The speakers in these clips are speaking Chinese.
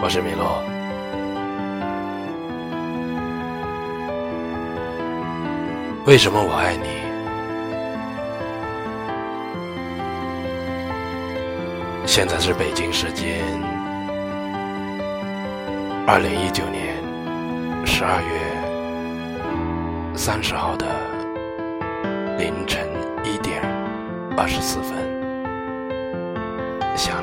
我是米洛。为什么我爱你？现在是北京时间二零一九年十二月三十号的凌晨一点二十四分，想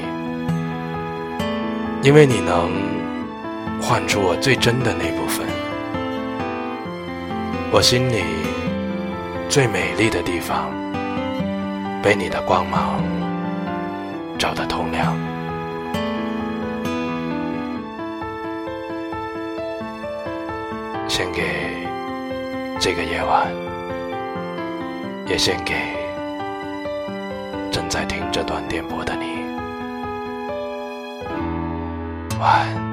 因为你能唤出我最真的那部分，我心里最美丽的地方，被你的光芒照得通亮。献给这个夜晚，也献给正在听这段电波的你。晚安。